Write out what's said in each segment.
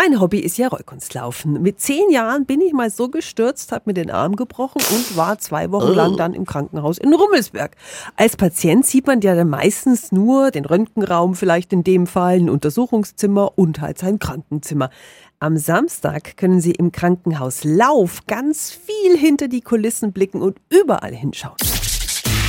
Mein Hobby ist ja Rollkunstlaufen. Mit zehn Jahren bin ich mal so gestürzt, habe mir den Arm gebrochen und war zwei Wochen lang dann im Krankenhaus in Rummelsberg. Als Patient sieht man ja dann meistens nur den Röntgenraum, vielleicht in dem Fall ein Untersuchungszimmer und halt sein Krankenzimmer. Am Samstag können Sie im Krankenhaus Lauf ganz viel hinter die Kulissen blicken und überall hinschauen.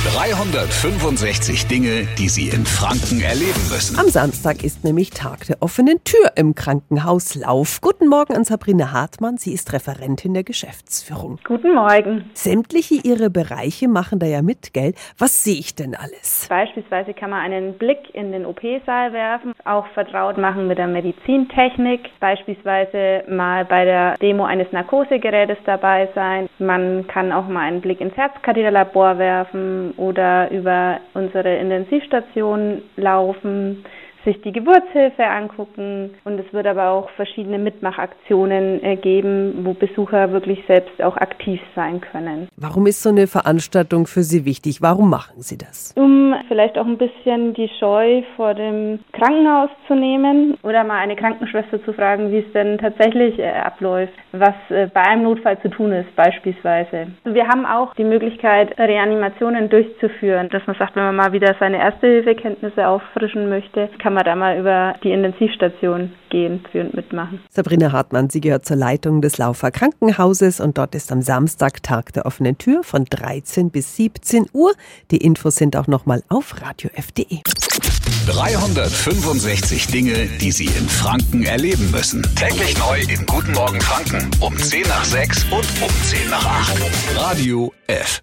365 Dinge, die Sie in Franken erleben müssen. Am Samstag ist nämlich Tag der offenen Tür im Krankenhaus Lauf. Guten Morgen an Sabrina Hartmann. Sie ist Referentin der Geschäftsführung. Guten Morgen. Sämtliche Ihre Bereiche machen da ja mit, gell? Was sehe ich denn alles? Beispielsweise kann man einen Blick in den OP-Saal werfen, auch vertraut machen mit der Medizintechnik, beispielsweise mal bei der Demo eines Narkosegerätes dabei sein. Man kann auch mal einen Blick ins Herzkatheterlabor werfen oder über unsere Intensivstation laufen sich die Geburtshilfe angucken und es wird aber auch verschiedene Mitmachaktionen äh, geben, wo Besucher wirklich selbst auch aktiv sein können. Warum ist so eine Veranstaltung für Sie wichtig? Warum machen Sie das? Um vielleicht auch ein bisschen die Scheu vor dem Krankenhaus zu nehmen oder mal eine Krankenschwester zu fragen, wie es denn tatsächlich äh, abläuft, was äh, bei einem Notfall zu tun ist beispielsweise. Wir haben auch die Möglichkeit, Reanimationen durchzuführen, dass man sagt, wenn man mal wieder seine Erste-Hilfe-Kenntnisse auffrischen möchte, kann kann man da mal über die Intensivstation gehen und mitmachen. Sabrina Hartmann, sie gehört zur Leitung des Laufer Krankenhauses und dort ist am Samstag Tag der offenen Tür von 13 bis 17 Uhr. Die Infos sind auch nochmal auf radiof.de. 365 Dinge, die Sie in Franken erleben müssen. Täglich neu in Guten Morgen Franken um 10 nach 6 und um 10 nach 8. Radio F.